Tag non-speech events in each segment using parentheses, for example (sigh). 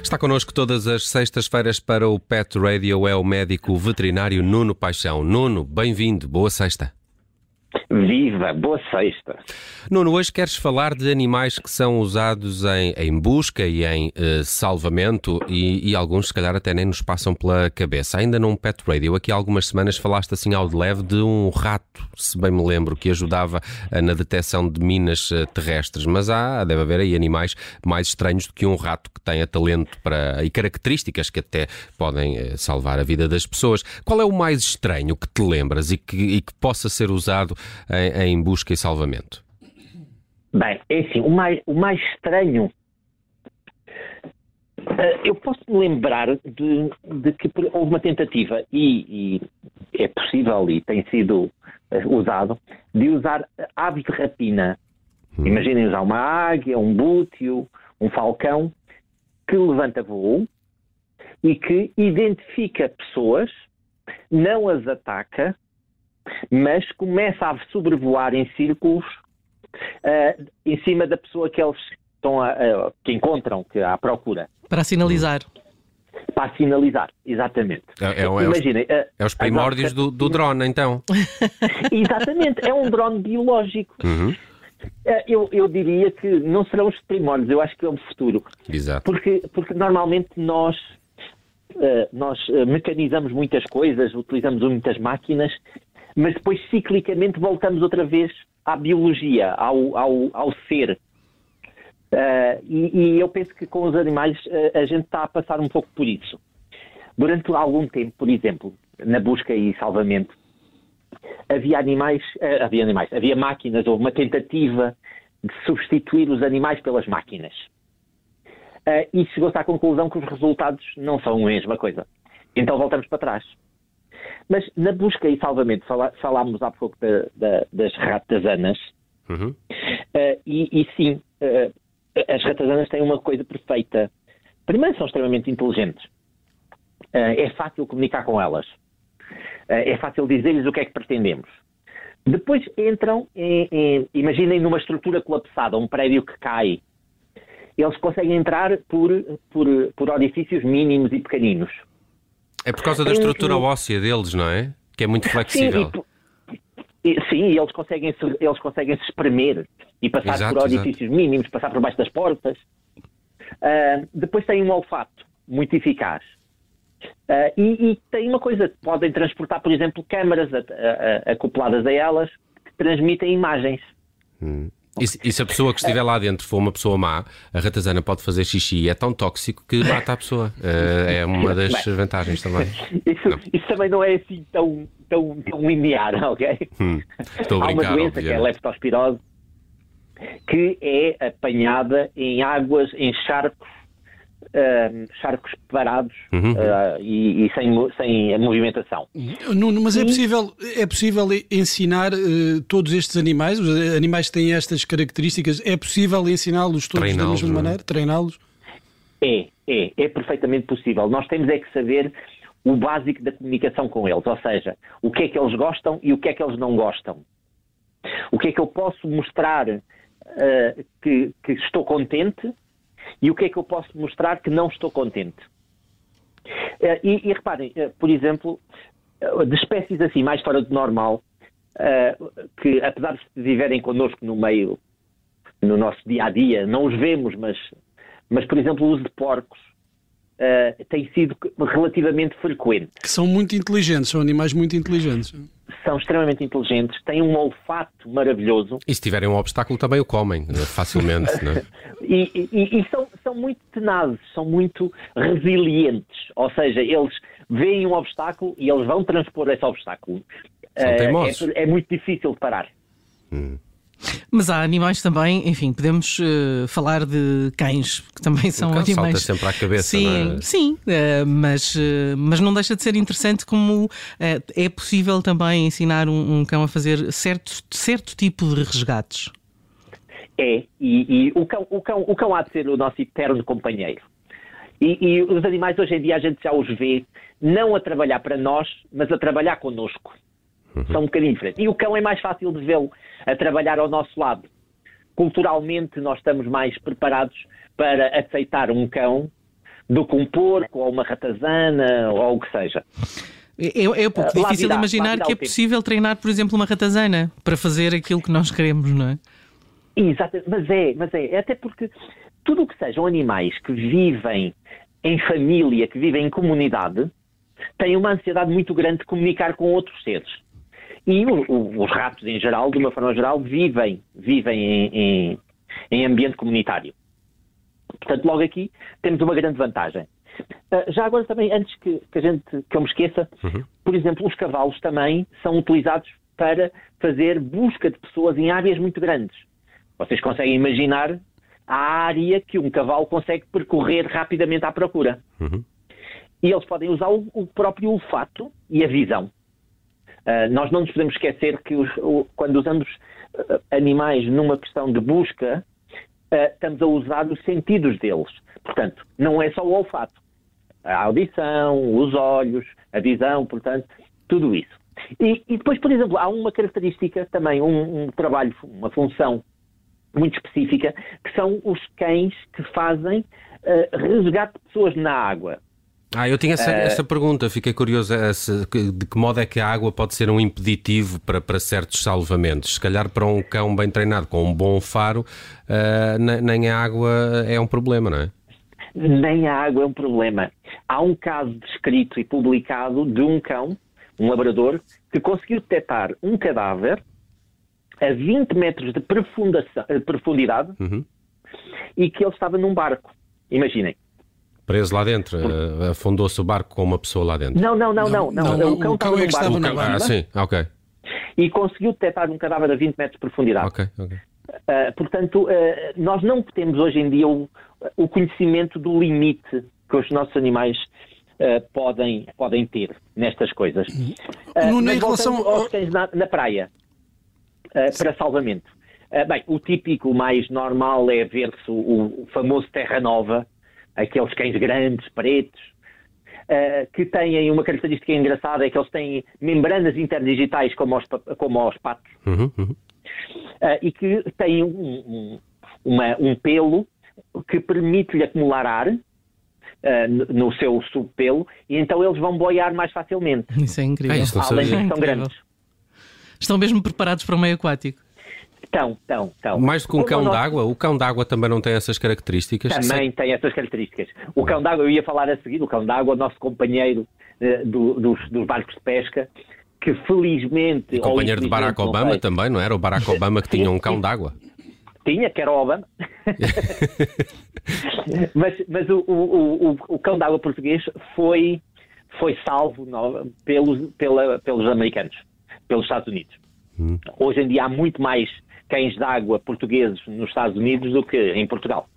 Está connosco todas as sextas-feiras para o Pet Radio é o médico veterinário Nuno Paixão. Nuno, bem-vindo, boa sexta. Viva, boa sexta. Nuno, hoje queres falar de animais que são usados em, em busca e em uh, salvamento e, e, alguns, se calhar, até nem nos passam pela cabeça. Ainda num Pet Radio, aqui há algumas semanas falaste assim ao de leve de um rato, se bem me lembro, que ajudava uh, na detecção de minas uh, terrestres. Mas há, deve haver aí animais mais estranhos do que um rato que tenha talento para, e características que até podem salvar a vida das pessoas. Qual é o mais estranho que te lembras e que, e que possa ser usado em, em busca e salvamento? Bem, é assim, o mais, o mais estranho. Uh, eu posso me lembrar de, de, que houve uma tentativa, e, e, é possível e tem sido uh, usado, de usar aves de rapina. Hum. Imaginem usar uma águia, um bútio, um falcão, que levanta voo e que identifica pessoas, não as ataca, mas começa a sobrevoar em círculos uh, em cima da pessoa que eles estão a, uh, que encontram, que à procura. Para sinalizar. Para sinalizar, exatamente. É, é, Imaginem, é, os, é os primórdios do, do, drone, então. (laughs) exatamente, é um drone biológico. Uhum. Eu, eu, diria que não serão os primórdios, eu acho que é o futuro. Exato. Porque, porque normalmente nós, nós mecanizamos muitas coisas, utilizamos muitas máquinas mas depois ciclicamente voltamos outra vez à biologia, ao, ao, ao ser. Uh, e, e, eu penso que com os animais uh, a gente está a passar um pouco por isso. Durante algum tempo, por exemplo, na busca e salvamento, havia animais, uh, havia animais, havia máquinas, houve uma tentativa de substituir os animais pelas máquinas. e chegou-se à conclusão que os resultados não são a mesma coisa. Então voltamos para trás. Mas na busca e salvamento, falámos há pouco da, da, das ratazanas, uhum. uh, e, e, sim, uh, as ratazanas têm uma coisa perfeita. Primeiro, são extremamente inteligentes. Uh, é fácil comunicar com elas. é fácil dizer-lhes o que é que pretendemos. Depois entram, em, em, imaginem numa estrutura colapsada, um prédio que cai. Eles conseguem entrar por, por, por orifícios mínimos e pequeninos. É por causa da estrutura óssea deles, não é? Que é muito flexível. Sim, e, sim, eles conseguem, se, eles conseguem se espremer e passar exato, por orifícios exato. mínimos, passar por baixo das portas. Uh, depois têm um olfato muito eficaz. Uh, e, e, tem uma coisa, podem transportar, por exemplo, câmaras a, a, a, acopladas a elas que transmitem imagens. Hum. E se, e se, a pessoa que estiver lá dentro for uma pessoa má, a ratazana pode fazer xixi e é tão tóxico que mata a pessoa. Uh, é uma das Bem, vantagens também. Isso, isso, também não é assim tão, tão, tão linear, (laughs) ok? Hum, estou a Há brincar, uma doença que é a leptospirose que é apanhada em águas, em charcos uh, charcos parados uhum. uh, e, e, sem, sem movimentação. Nuno, mas é, possível, é possível ensinar uh, todos estes animais, os animais que têm estas características, é possível ensiná-los todos da mesma é? maneira, treiná-los? É, é, é perfeitamente possível. Nós temos é que saber o básico da comunicação com eles, ou seja, o que é que eles gostam e o que é que eles não gostam. O que é que eu posso mostrar uh, que, que, estou contente e o que é que eu posso mostrar que não estou contente? Uh, e, e, reparem, uh, por exemplo, uh, de espécies assim mais fora do normal, que apesar de viverem connosco no meio, no nosso dia a dia, não os vemos, mas, mas por exemplo, o uso de porcos tem sido relativamente frequente. Que são muito inteligentes, são animais muito inteligentes são extremamente inteligentes, têm um olfato maravilhoso. E se tiverem um obstáculo também o comem eh, facilmente, não é? (laughs) e, e, e são, são muito tenazes, são muito resilientes, ou seja, eles veem um obstáculo e eles vão transpor esse obstáculo. São uh, é, é, muito difícil de parar. Hum. Mas há animais também, enfim, podemos uh, falar de cães, que também são o animais. Salta sempre à cabeça, sim, não é? Sim, uh, mas, uh, mas não deixa de ser interessante como é possível também ensinar um, um, cão a fazer certo, certo tipo de resgates. É, e, e, o, cão, o, cão, o cão há de ser o nosso eterno companheiro. E, e, os animais hoje em dia a gente já os vê não a trabalhar para nós, mas a trabalhar connosco. Uhum. São um bocadinho diferentes. E o cão é mais fácil de vê-lo a trabalhar ao nosso lado. Culturalmente, nós estamos mais preparados para aceitar um cão do que um porco ou uma ratazana ou o que seja. É, é um pouco uh, difícil virá, imaginar que é possível treinar, por exemplo, uma ratazana para fazer aquilo que nós queremos, não é? Exato, mas é, mas é, até porque tudo o que sejam animais que vivem em família, que vivem em comunidade, têm uma ansiedade muito grande de comunicar com outros seres. E o, o, os ratos, em geral, de uma forma geral, vivem, vivem em, em, em ambiente comunitário. Portanto, logo aqui temos uma grande vantagem. Uh, já agora também, antes que, que, a gente, que eu me esqueça, uhum. por exemplo, os cavalos também são utilizados para fazer busca de pessoas em áreas muito grandes. Vocês conseguem imaginar a área que um cavalo consegue percorrer rapidamente à procura. Uhum. E eles podem usar o, o, próprio olfato e a visão. Uh, nós não nos podemos esquecer que os, o, quando usamos uh, animais numa questão de busca, uh, estamos a usar os sentidos deles. Portanto, não é só o olfato. A audição, os olhos, a visão, portanto, tudo isso. E, e depois, por exemplo, há uma característica também, um, um trabalho, uma função muito específica, que são os cães que fazem uh, resgate de pessoas na água. Ah, eu tinha essa, uh, essa pergunta, fiquei curioso essa, de que modo é que a água pode ser um impeditivo para, para certos salvamentos. Se calhar para um cão bem treinado com um bom faro, uh, nem a água é um problema, não é? Nem a água é um problema. Há um caso descrito e publicado de um cão, um labrador, que conseguiu detectar um cadáver a 20 metros de eh, profundidade uhum. e que ele estava num barco. Imaginem. Preso lá dentro, uh, afundou-se o barco com uma pessoa lá dentro. Não, não, não, não. não, não. O cão, o cão é estava num barco. Ah, sim, ok. E conseguiu detectar um cadáver a 20 metros de profundidade. Ok, ok. Uh, portanto, uh, nós não temos hoje em dia o, o, conhecimento do limite que os nossos animais uh, podem, podem ter nestas coisas. Uh, no, em relação aos cães na, na praia, para salvamento. bem, o típico mais normal é ver-se o, o famoso Terra Nova, aqueles cães grandes, pretos, Uh, que têm uma característica engraçada, é que eles têm membranas interdigitais como os, como os patos, uhum, uhum. Uh, e que têm um, um, uma, um pelo que permite-lhe acumular ar uh, no seu subpelo e então eles vão boiar mais facilmente. Isso é incrível. É isso, Além de que são grandes. Estão mesmo preparados para o meio aquático. Estão, estão, estão. Mais do que um Como cão d'água? O cão d'água também não tem essas características? Também tem essas características. O cão d'água, eu ia falar a seguir, o cão d'água, nosso companheiro uh, do, dos, dos, barcos de pesca, que felizmente. E companheiro de Barack Obama sei, também, não era? O Barack Obama que (laughs) tinha um cão d'água. Tinha, que era o Obama. (laughs) mas mas o, o, o, o cão d'água português foi, foi salvo no, pelos, pela, pelos americanos, pelos Estados Unidos. Hum. Hoje em dia há muito mais cães d'água portugueses nos Estados Unidos do que em Portugal.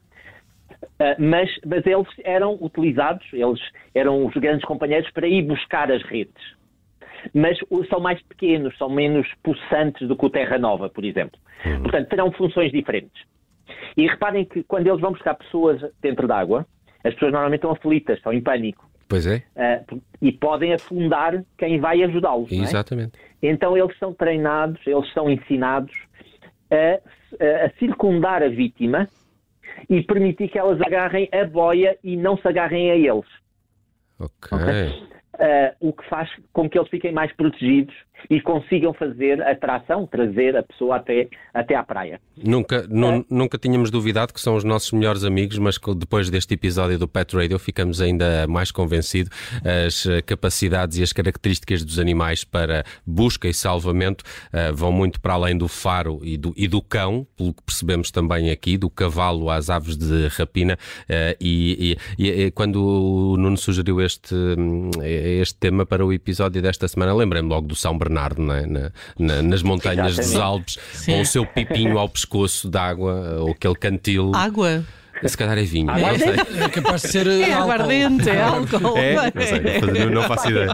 Uh, mas, mas eles eram utilizados, eles eram os grandes companheiros para ir buscar as redes. Mas são mais pequenos, são menos possantes do que o Terra Nova, por exemplo. Uhum. Portanto, terão funções diferentes. E reparem que quando eles vão buscar pessoas dentro d'água, as pessoas normalmente estão aflitas, estão em pânico. Pois é. Uh, e podem afundar quem vai ajudá-los. É? Exatamente. É? Então eles são treinados, eles são ensinados a, a circundar a vítima e permitir que elas agarrem a boia e não se agarrem a eles. Ok. okay? Uh, o que faz com que eles fiquem mais protegidos e consigam fazer a tração, trazer a pessoa até, até à praia. Nunca, é. nunca tínhamos duvidado que são os nossos melhores amigos, mas depois deste episódio do Pet Radio ficamos ainda mais convencidos as eh, capacidades e as características dos animais para busca e salvamento uh, vão muito para além do faro e do, e do cão, pelo que percebemos também aqui, do cavalo às aves de rapina. Uh, e, e, e, quando o Nuno sugeriu este, este tema para o episódio desta semana, lembrei-me logo do São Bernardo é? na, na, nas montanhas Exatamente. dos Alpes, Sim. com o seu pipinho ao pescoço d'água, ou aquele cantil. Água? Se calhar é vinho. É, é capaz de ser. (laughs) É aguardente, é álcool. É, não, sei, não, faço ideia.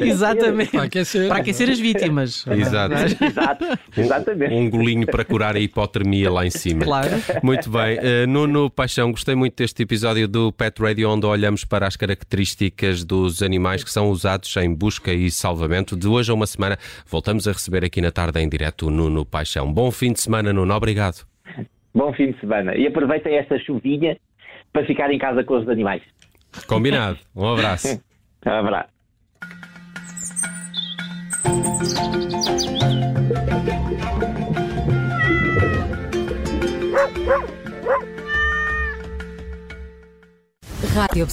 Exatamente. Para aquecer. Para aquecer as vítimas. (laughs) Exato. Exato. Exatamente. Um golinho para curar a hipotermia lá em cima. Claro. Muito bem. Uh, Nuno Paixão, gostei muito deste episódio do Pet Radio, onde olhamos para as características dos animais que são usados em busca e salvamento. De hoje a uma semana, voltamos a receber aqui na tarde em direto o Nuno Paixão. Bom fim de semana, Nuno. Obrigado. Bom fim de semana. E aproveitem esta chuvinha para ficar em casa com os animais. Combinado. Um abraço. (laughs) um abraço. Rádio